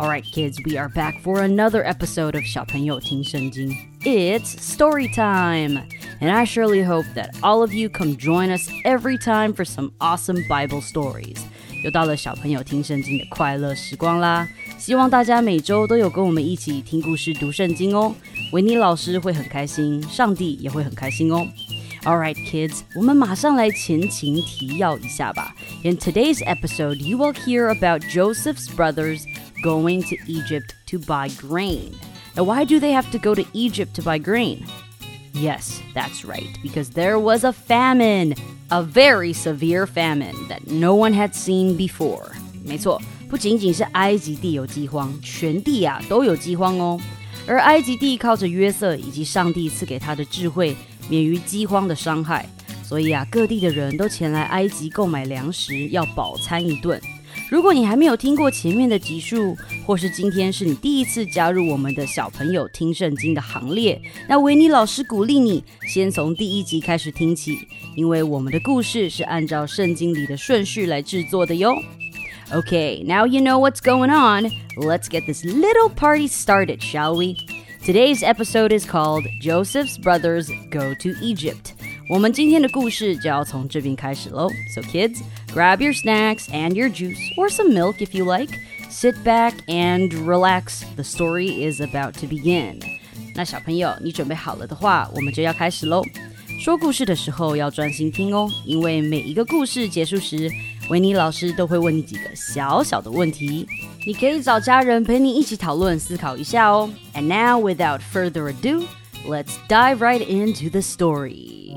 Alright kids, we are back for another episode of 小朋友听圣经. It's story time! And I surely hope that all of you come join us every time for some awesome Bible stories. 又到了小朋友听圣经的快乐时光啦！希望大家每周都有跟我们一起听故事、读圣经哦。维尼老师会很开心，上帝也会很开心哦。All right, kids，我们马上来前情提要一下吧。In today's episode, you will hear about Joseph's brothers going to Egypt to buy grain. Now, why do they have to go to Egypt to buy grain? Yes, that's right, because there was a famine, a very severe famine that no one had seen before. 没错，不仅仅是埃及地有饥荒，全地啊都有饥荒哦。而埃及地靠着约瑟以及上帝赐给他的智慧，免于饥荒的伤害，所以啊，各地的人都前来埃及购买粮食，要饱餐一顿。 如果你还没有听过前面的集数，或是今天是你第一次加入我们的小朋友听圣经的行列，那维尼老师鼓励你先从第一集开始听起，因为我们的故事是按照圣经里的顺序来制作的哟。Okay, now you know what's going on. Let's get this little party started, shall we? Today's episode is called Joseph's Brothers Go to Egypt. 我们今天的故事就要从这边开始喽。So kids, grab your snacks and your juice or some milk if you like. Sit back and relax. The story is about to begin. 那小朋友，你准备好了的话，我们就要开始喽。说故事的时候要专心听哦，因为每一个故事结束时，维尼老师都会问你几个小小的问题，你可以找家人陪你一起讨论思考一下哦。And now, without further ado, let's dive right into the story.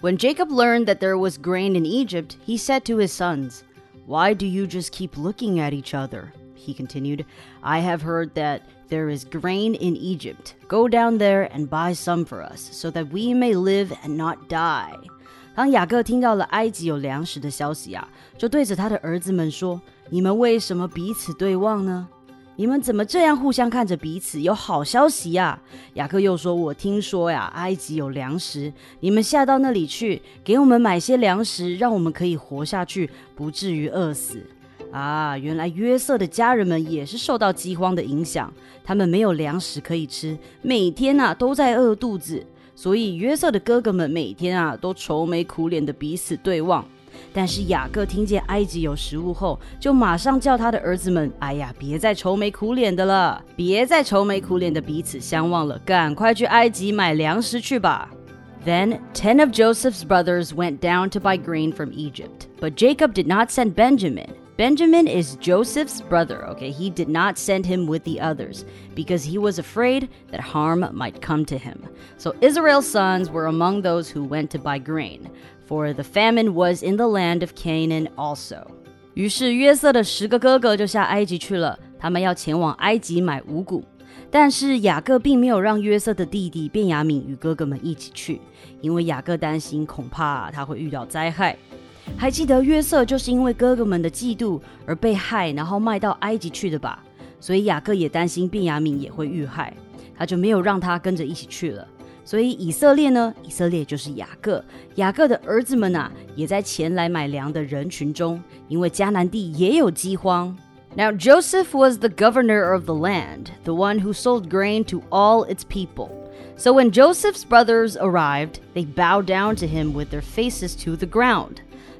When Jacob learned that there was grain in Egypt, he said to his sons, Why do you just keep looking at each other? He continued, I have heard that there is grain in Egypt. Go down there and buy some for us, so that we may live and not die. 当雅各听到了埃及有粮食的消息啊，就对着他的儿子们说：“你们为什么彼此对望呢？ 你们怎么这样互相看着彼此？有好消息呀！”雅各又说：“我听说呀，埃及有粮食，你们下到那里去，给我们买些粮食，让我们可以活下去，不至于饿死。”啊，原来约瑟的家人们也是受到饥荒的影响，他们没有粮食可以吃，每天呐都在饿肚子。所以约瑟的哥哥们每天啊都愁眉苦脸的彼此对望，但是雅各听见埃及有食物后，就马上叫他的儿子们：“哎呀，别再愁眉苦脸的了，别再愁眉苦脸的彼此相望了，赶快去埃及买粮食去吧。” Then ten of Joseph's brothers went down to buy grain from Egypt, but Jacob did not send Benjamin. Benjamin is Joseph's brother, okay? He did not send him with the others because he was afraid that harm might come to him. So Israel's sons were among those who went to buy grain, For the famine was in the land of Canaan also. 于是约瑟的十个哥哥就下埃及去了，他们要前往埃及买五谷。但是雅各并没有让约瑟的弟弟便雅悯与哥哥们一起去，因为雅各担心恐怕他会遇到灾害。还记得约瑟就是因为哥哥们的嫉妒而被害，然后卖到埃及去的吧？所以雅各也担心便雅悯也会遇害，他就没有让他跟着一起去了。所以以色列呢？以色列就是雅各，雅各的儿子们呐，也在前来买粮的人群中，因为迦南地也有饥荒。Now Joseph was the governor of the land, the one who sold grain to all its people. So when Joseph's brothers arrived, they bowed down to him with their faces to the ground.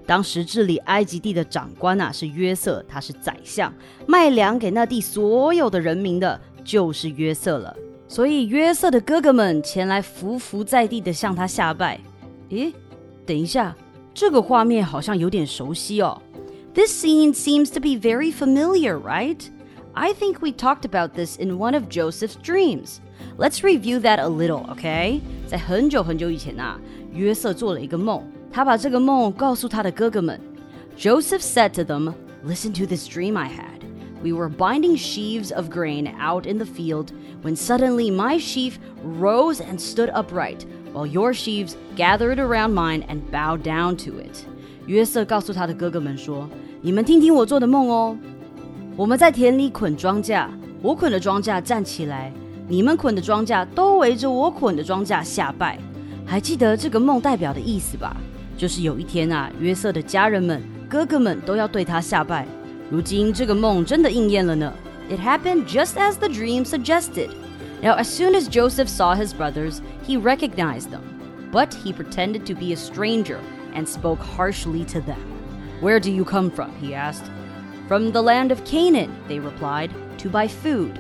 当时治理埃及地的长官啊，是约瑟，他是宰相，卖粮给那地所有的人民的，就是约瑟了。 所以约瑟的哥哥们前来匍匐在地的向他下拜。诶，等一下，这个画面好像有点熟悉哦。This scene seems to be very familiar, right? I think we talked about this in one of Joseph's dreams. Let's review that a little, okay? 在很久很久以前啊，约瑟做了一个梦。他把这个梦告诉他的哥哥们。Joseph said to them, Listen to this dream I had. we were binding sheaves of grain out in the field when suddenly my sheaf rose and stood upright, while your sheaves gathered around mine and bowed down to it. 约瑟告诉他的哥哥们说：“你们听听我做的梦哦。我们在田里捆庄稼，我捆的庄稼站起来，你们捆的庄稼都围着我捆的庄稼下拜。还记得这个梦代表的意思吧？就是有一天啊，约瑟的家人们、哥哥们都要对他下拜。 如今这个梦真的应验了呢。It happened just as the dream suggested. Now, as soon as Joseph saw his brothers, he recognized them, but he pretended to be a stranger and spoke harshly to them. Where do you come from? he asked. From the land of Canaan, they replied, to buy food.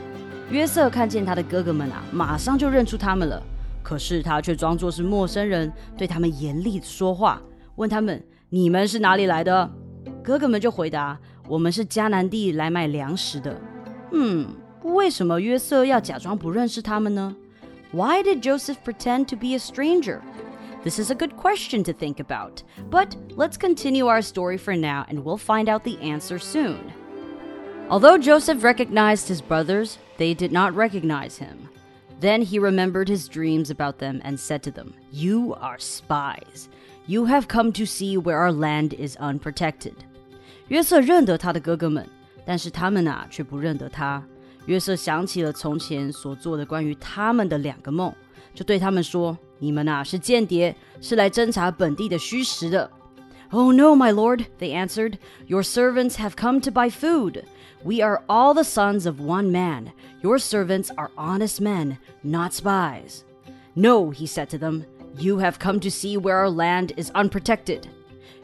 约瑟看见他的哥哥们啊，马上就认出他们了。可是他却装作是陌生人，对他们严厉的说话，问他们：“你们是哪里来的？”哥哥们就回答：“ 我们是迦南地来卖粮食的。”嗯，为什么约瑟要假装不认识他们呢？Why did Joseph pretend to be a stranger? This is a good question to think about, but let's continue our story for now and we'll find out the answer soon. Although Joseph recognized his brothers, they did not recognize him. Then he remembered his dreams about them and said to them, You are spies. You have come to see where our land is unprotected. 约瑟认得他的哥哥们，但是他们啊却不认得他。约瑟想起了从前所做的关于他们的两个梦，就对他们说：“你们啊是间谍，是来侦查本地的虚实的。” Oh no, my lord, they answered. Your servants have come to buy food. We are all the sons of one man. Your servants are honest men, not spies. No, he said to them, you have come to see where our land is unprotected.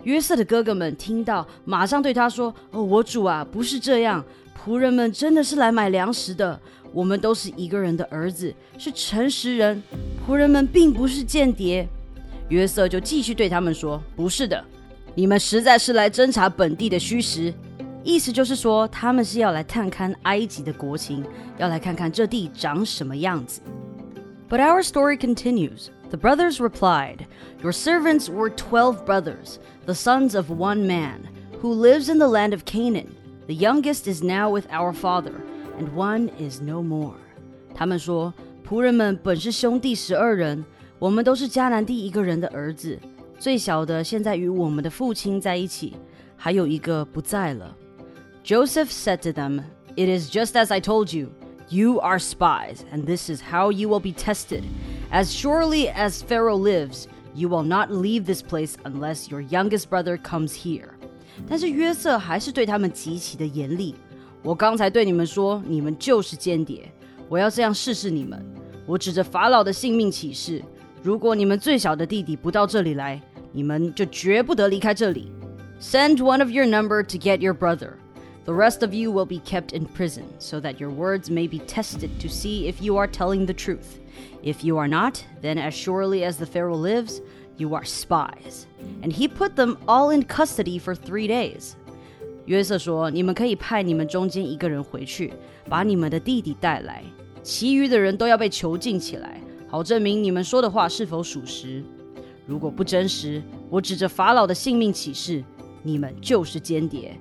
约瑟的哥哥们听到，马上对他说：“哦，我主啊，不是这样，仆人们真的是来买粮食的。我们都是一个人的儿子，是诚实人。仆人们并不是间谍。”约瑟就继续对他们说：“不是的，你们实在是来侦查本地的虚实。”意思就是说，他们是要来探看埃及的国情，要来看看这地长什么样子。But our story continues. The brothers replied, Your servants were twelve brothers, the sons of one man, who lives in the land of Canaan. The youngest is now with our father, and one is no more. 他们说：“仆人们本是兄弟十二人，我们都是迦南地一个人的儿子。最小的现在与我们的父亲在一起，还有一个不在了。” Joseph said to them, It is just as I told you. You are spies, and this is how you will be tested. As surely as Pharaoh lives, you will not leave this place unless your youngest brother comes here. 但是约瑟还是对他们极其的严厉。我刚才对你们说，你们就是间谍。我要这样试试你们。我指着法老的性命起誓：如果你们最小的弟弟不到这里来，你们就绝不得离开这里。Send one of your number to get your brother. The rest of you will be kept in prison, so that your words may be tested to see if you are telling the truth. If you are not, then as surely as the Pharaoh lives, you are spies. And he put them all in custody for three days. 约瑟说：“你们可以派你们中间一个人回去，把你们的弟弟带来，其余的人都要被囚禁起来，好证明你们说的话是否属实。如果不真实，我指着法老的性命起誓，你们就是间谍。”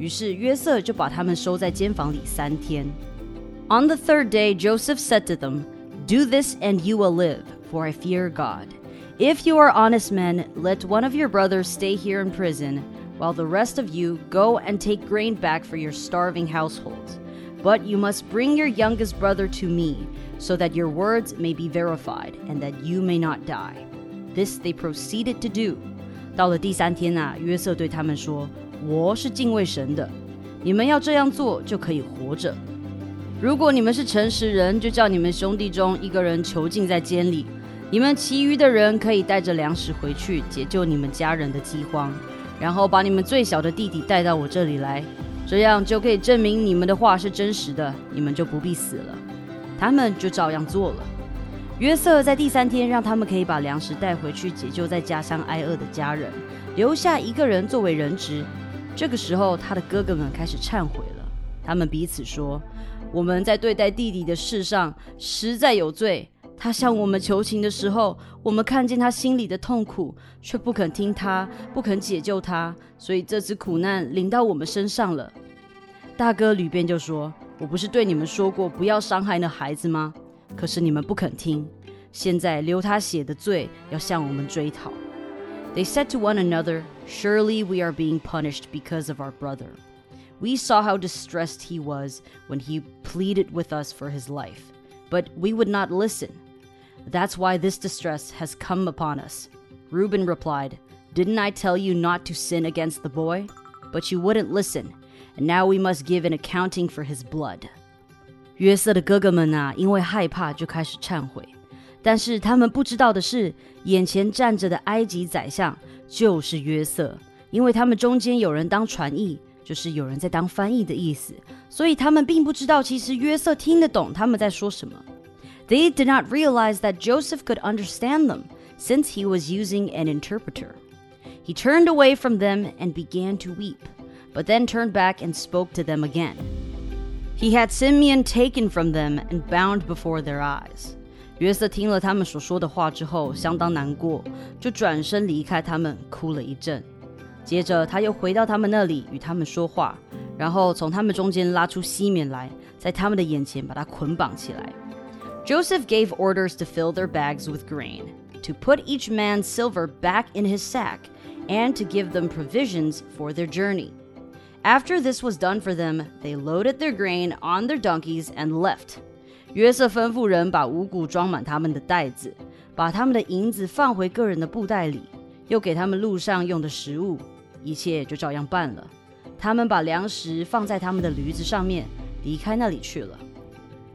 于是约瑟就把他们收在监房里三天。On the third day, Joseph said to them. Do this and you will live, for I fear God. If you are honest men, let one of your brothers stay here in prison, while the rest of you go and take grain back for your starving households. But you must bring your youngest brother to me, so that your words may be verified, and that you may not die. This they proceeded to do. 到了第三天啊，约瑟对他们说：“ 我是敬畏神的，你们要这样做，就可以活着。”如果你们是诚实人，就叫你们兄弟中一个人囚禁在监里，你们其余的人可以带着粮食回去解救你们家人的饥荒，然后把你们最小的弟弟带到我这里来，这样就可以证明你们的话是真实的，你们就不必死了。他们就照样做了。约瑟在第三天让他们可以把粮食带回去解救在家乡挨饿的家人，留下一个人作为人质。这个时候，他的哥哥们开始忏悔了，他们彼此说。我们在对待弟弟的事上实在有罪。他向我们求情的时候，我们看见他心里的痛苦，却不肯听他，不肯解救他，所以这次苦难临到我们身上了。大哥吕便就说：“我不是对你们说过不要伤害那孩子吗？可是你们不肯听。现在流他血的罪要向我们追讨。” They said to one another, Surely we are being punished because of our brother. We saw how distressed he was when he pleaded with us for his life, but we would not listen. That's why this distress has come upon us. Reuben replied, Didn't I tell you not to sin against the boy? But you wouldn't listen, and now we must give an accounting for his blood. 约瑟的哥哥们啊，因为害怕就开始忏悔， 但是他们不知道的是，眼前站着的埃及宰相就是约瑟，因为他们中间有人当传译，就是有人在当翻译的意思，所以他们并不知道其实约瑟听得懂他们在说什么。They did not realize that Joseph could understand them since he was using an interpreter. He turned away from them and began to weep, but then turned back and spoke to them again. He had Simeon taken from them and bound before their eyes. 约瑟听了他们所说的话之后，相当难过，就转身离开他们，哭了一阵。接着他又回到他们那里，与他们说话，然后从他们中间拉出西缅来，在他们的眼前把他捆绑起来。Joseph gave orders to fill their bags with grain, to put each man's silver back in his sack, and to give them provisions for their journey. After this was done for them, they loaded their grain on their donkeys and left. 约瑟吩咐人把五谷装满他们的袋子，把他们的银子放回个人的布袋里，又给他们路上用的食物，一切就照样办了。他们把粮食放在他们的驴子上面，离开那里去了。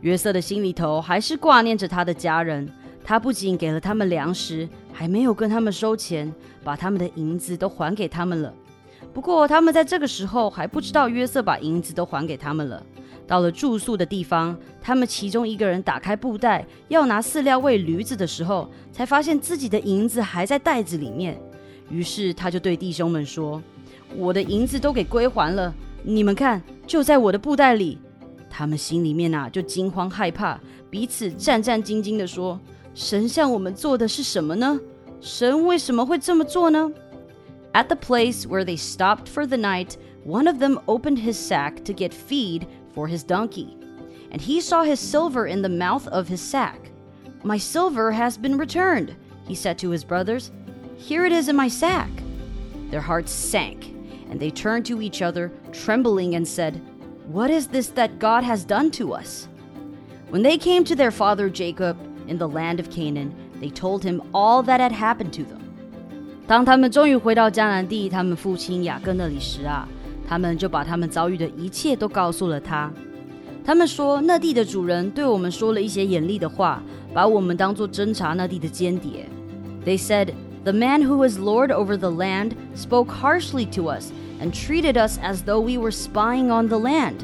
约瑟的心里头还是挂念着他的家人，他不仅给了他们粮食，还没有跟他们收钱，把他们的银子都还给他们了。不过他们在这个时候还不知道约瑟把银子都还给他们了。到了住宿的地方，他们其中一个人打开布袋要拿饲料喂驴子的时候，才发现自己的银子还在袋子里面。于是他就对弟兄们说：“我的银子都给归还了，你们看，就在我的布袋里。”他们心里面啊就惊慌害怕，彼此战战兢兢地说：“神向我们做的是什么呢？神为什么会这么做呢？”At the place where they stopped for the night, one of them opened his sack to get feed for his donkey, and he saw his silver in the mouth of his sack. My silver has been returned, he said to his brothers. Here it is in my sack. Their hearts sank, and they turned to each other, trembling, and said, What is this that God has done to us? When they came to their father Jacob in the land of Canaan, they told him all that had happened to them. 当他们终于回到迦南地，他们父亲雅各那里时啊， 他们就把他们遭遇的一切都告诉了他。他们说，那地的主人对我们说了一些严厉的话，把我们当作侦察那地的间谍。They said, The man who is lord over the land spoke harshly to us and treated us as though we were spying on the land.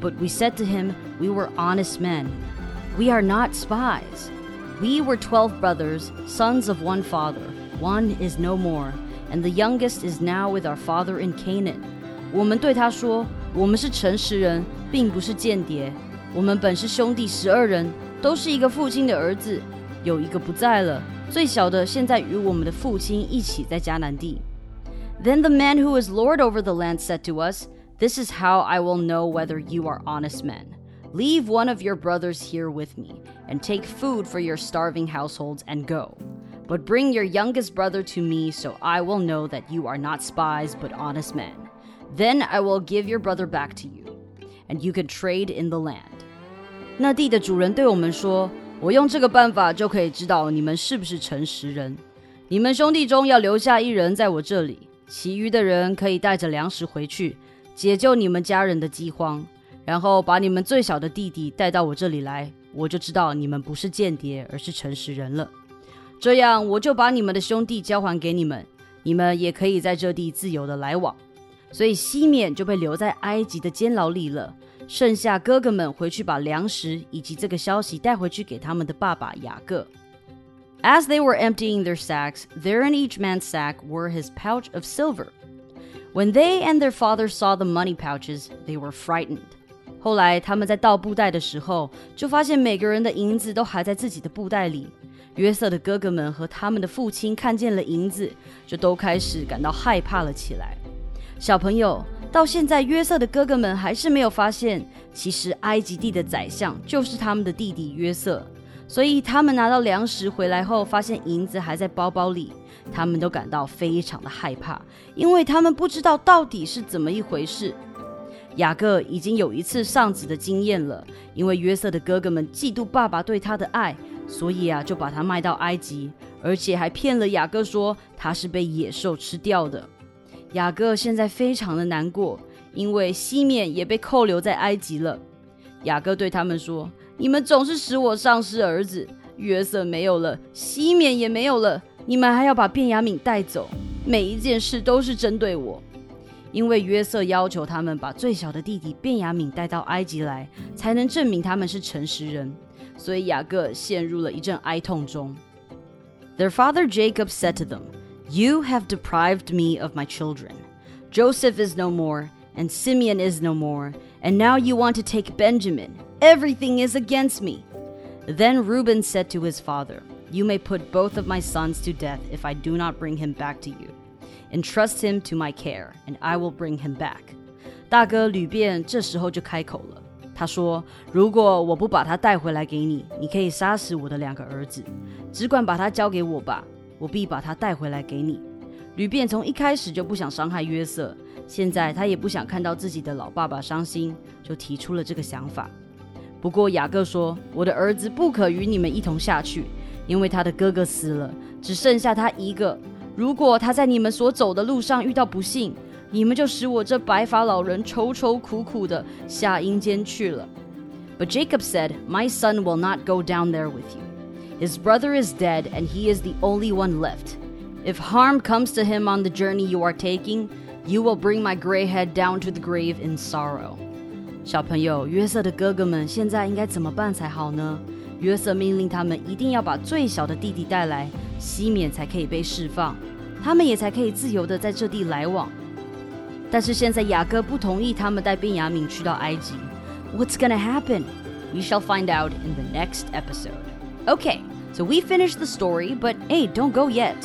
But we said to him, We were honest men. We are not spies. We were twelve brothers, sons of one father. One is no more, and the youngest is now with our father in Canaan. 我们对他说：“我们是诚实人，并不是间谍。我们本是兄弟十二人，都是一个父亲的儿子。有一个不在了，最小的现在与我们的父亲一起在迦南地。” Then the man who is lord over the land said to us, This is how I will know whether you are honest men. Leave one of your brothers here with me, and take food for your starving households and go. But bring your youngest brother to me, so I will know that you are not spies but honest men. Then I will give your brother back to you, and you can trade in the land. 那地的主人对我们说：“我用这个办法就可以知道你们是不是诚实人。你们兄弟中要留下一人在我这里，其余的人可以带着粮食回去，解救你们家人的饥荒。然后把你们最小的弟弟带到我这里来，我就知道你们不是间谍，而是诚实人了。这样，我就把你们的兄弟交还给你们，你们也可以在这地自由的来往。”所以西缅就被留在埃及的监牢里了。剩下哥哥们回去把粮食以及这个消息带回去给他们的爸爸雅各。As they were emptying their sacks, there in each man's sack were his pouch of silver. When they and their father saw the money pouches, they were frightened. 后来他们在倒布袋的时候，就发现每个人的银子都还在自己的布袋里。约瑟的哥哥们和他们的父亲看见了银子，就都开始感到害怕了起来。小朋友，到现在，约瑟的哥哥们还是没有发现，其实埃及地的宰相就是他们的弟弟约瑟。所以他们拿到粮食回来后，发现银子还在包包里，他们都感到非常的害怕，因为他们不知道到底是怎么一回事。雅各已经有一次丧子的经验了，因为约瑟的哥哥们嫉妒爸爸对他的爱，所以啊，就把他卖到埃及，而且还骗了雅各说他是被野兽吃掉的。雅各现在非常的难过，因为西缅也被扣留在埃及了。雅各对他们说：“你们总是使我丧失儿子，约瑟没有了，西缅也没有了，你们还要把卞雅敏带走，每一件事都是针对我。因为约瑟要求他们把最小的弟弟卞雅敏带到埃及来，才能证明他们是诚实人，所以雅各陷入了一阵哀痛中。Their father Jacob said to them。You have deprived me of my children. Joseph is no more, and Simeon is no more, and now you want to take Benjamin. Everything is against me. Then Reuben said to his father, You may put both of my sons to death if I do not bring him back to you. Entrust him to my care, and I will bring him back. 大哥吕便这时候就开口了，他说：“如果我不把他带回来给你，你可以杀死我的两个儿子，只管把他交给我吧。” 我必把他带回来给你。吕便从一开始就不想伤害约瑟，现在他也不想看到自己的老爸爸伤心，就提出了这个想法。不过雅各说：“我的儿子不可与你们一同下去，因为他的哥哥死了，只剩下他一个。如果他在你们所走的路上遇到不幸，你们就使我这白发老人愁愁苦苦的下阴间去了。” But Jacob said, "My son will not go down there with you. His brother is dead, and he is the only one left. If harm comes to him on the journey you are taking, you will bring my gray head down to the grave in sorrow. sorrow。小朋友，约瑟的哥哥们现在应该怎么办才好呢？约瑟命令他们一定要把最小的弟弟带来，西缅才可以被释放，他们也才可以自由的在这地来往。但是现在雅各不同意他们带便雅悯去到埃及。What's gonna happen? We shall find out in the next episode. Okay. So we finish the story, but hey, don't go yet.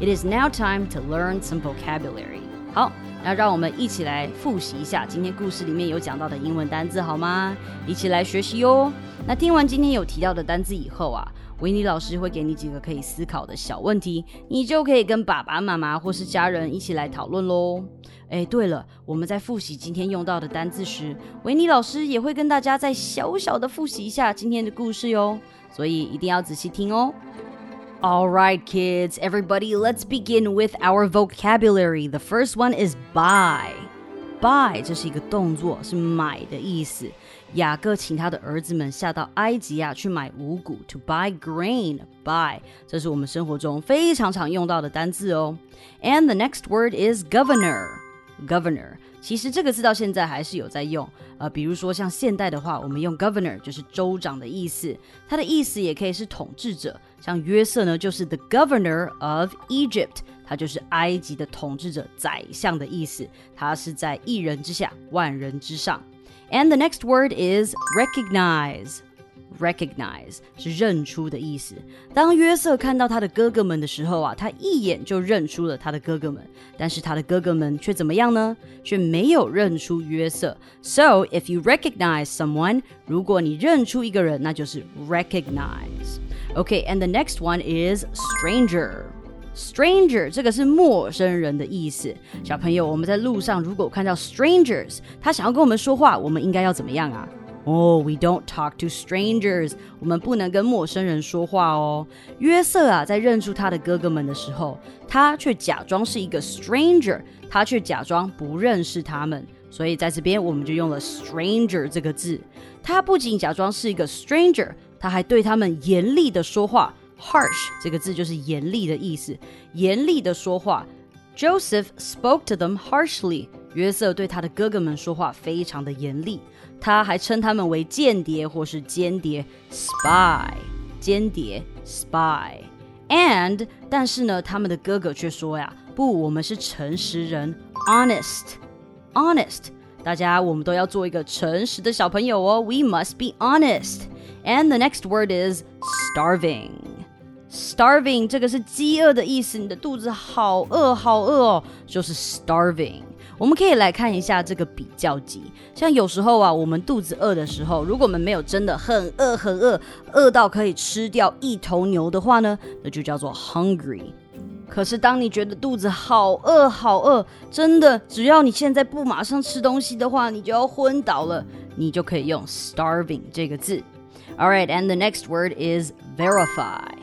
It is now time to learn some vocabulary. 好，那让我们一起来复习一下今天故事里面有讲到的英文单字，好吗？一起来学习哟。那听完今天有提到的单字以后啊，维尼老师会给你几个可以思考的小问题，你就可以跟爸爸妈妈或是家人一起来讨论喽。哎，对了，我们在复习今天用到的单字时，维尼老师也会跟大家再小小的复习一下今天的故事哟。所以一定要仔细听哦。All right, kids, everybody, let's begin with our vocabulary. The first one is buy. Buy 这是一个动作，是买的意思。雅各请他的儿子们下到埃及啊，去买五谷，to buy grain. Buy 这是我们生活中非常常用到的单字哦。And the next word is governor. Governor 其实这个字到现在还是有在用，呃，比如说像现代的话，我们用 governor 就是州长的意思，它的意思也可以是统治者。像约瑟呢，就是 the governor of Egypt，他就是埃及的统治者、宰相的意思，他是在一人之下，万人之上。And the next word is recognize。recognize 是认出的意思。当约瑟看到他的哥哥们的时候啊，他一眼就认出了他的哥哥们，但是他的哥哥们却怎么样呢？却没有认出约瑟。So if you recognize someone，如果你认出一个人，那就是 recognize。Okay，and the next one is stranger。 Stranger 这个是陌生人的意思。小朋友，我们在路上如果看到 strangers，他想要跟我们说话，我们应该要怎么样啊？哦，We don't talk to strangers。我们不能跟陌生人说话哦。约瑟啊，在认出他的哥哥们的时候，他却假装是一个 stranger，他却假装不认识他们。所以在这边，我们就用了 stranger 这个字。他不仅假装是一个 stranger，他还对他们严厉的说话。Harsh 这个字就是严厉的意思，严厉的说话。Joseph spoke to them harshly。约瑟对他的哥哥们说话非常的严厉。他还称他们为间谍或是间谍，spy，间谍，spy，and 但是呢，他们的哥哥却说呀，不，我们是诚实人，honest，honest，大家我们都要做一个诚实的小朋友哦，we must be honest。And the next word is starving。 Starving 这个是饥饿的意思，你的肚子好饿好饿哦，就是 starving。我们可以来看一下这个比较级。像有时候啊，我们肚子饿的时候，如果我们没有真的很饿很饿，饿到可以吃掉一头牛的话呢，那就叫做 hungry。可是当你觉得肚子好饿好饿，真的只要你现在不马上吃东西的话，你就要昏倒了，你就可以用 starving 这个字。All right, and the next word is verify.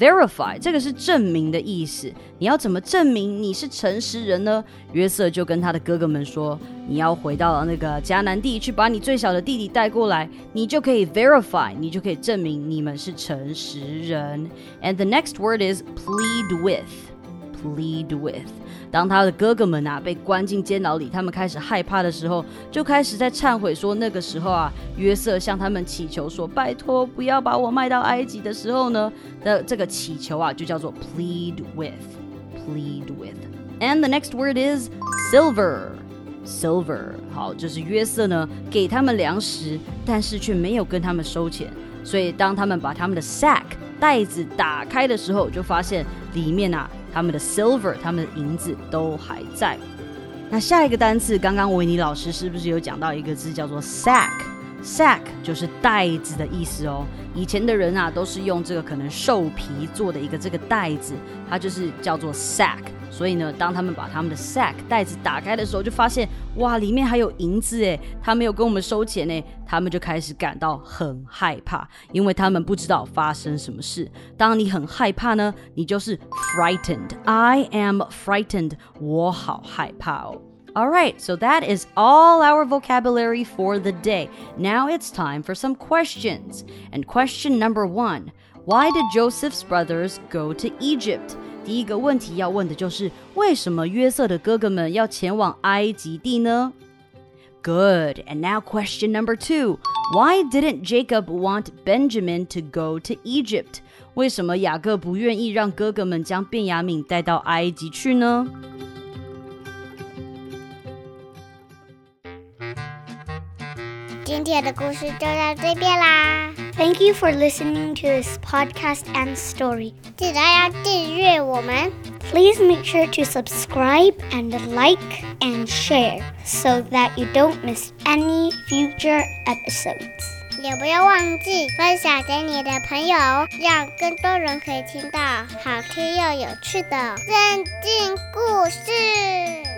Verify 这个是证明的意思。你要怎么证明你是诚实人呢？约瑟就跟他的哥哥们说：“你要回到那个迦南地去，把你最小的弟弟带过来，你就可以 verify，你就可以证明你们是诚实人。” And the next word is plead with. Plead with，当他的哥哥们啊被关进监牢里，他们开始害怕的时候，就开始在忏悔说，那个时候啊，约瑟向他们祈求说，拜托不要把我卖到埃及的时候呢，的这个祈求啊就叫做 plead with，plead with。And the next word is silver，silver。好，就是约瑟呢给他们粮食，但是却没有跟他们收钱，所以当他们把他们的 sack 袋子打开的时候，就发现里面啊。他们的 silver，他们的银子都还在。那下一个单词，刚刚维尼老师是不是有讲到一个字叫做 sack？Sack 就是袋子的意思哦。以前的人啊，都是用这个可能兽皮做的一个这个袋子，它就是叫做 sack。所以呢，当他们把他们的 sack 袋子打开的时候，就发现哇，里面还有银子诶，他没有跟我们收钱诶，他们就开始感到很害怕，因为他们不知道发生什么事。当你很害怕呢，你就是 frightened。I am frightened，我好害怕哦。All right, so that is all our vocabulary for the day. Now it's time for some questions. And question number one Why did Joseph's brothers go to Egypt? 第一个问题要问的就是为什么约瑟的哥哥们要前往埃及地呢？Good. And now question number two. Why didn't Jacob want Benjamin to go to Egypt? 为什么雅各不愿意让哥哥们将便雅悯带到埃及去呢？今天的故事就到这边啦。Thank you for listening to this podcast and story. 记得要订阅我们。Please make sure to subscribe and like and share so that you don't miss any future episodes. 也不要忘记分享给你的朋友，让更多人可以听到好听又有趣的圣经故事。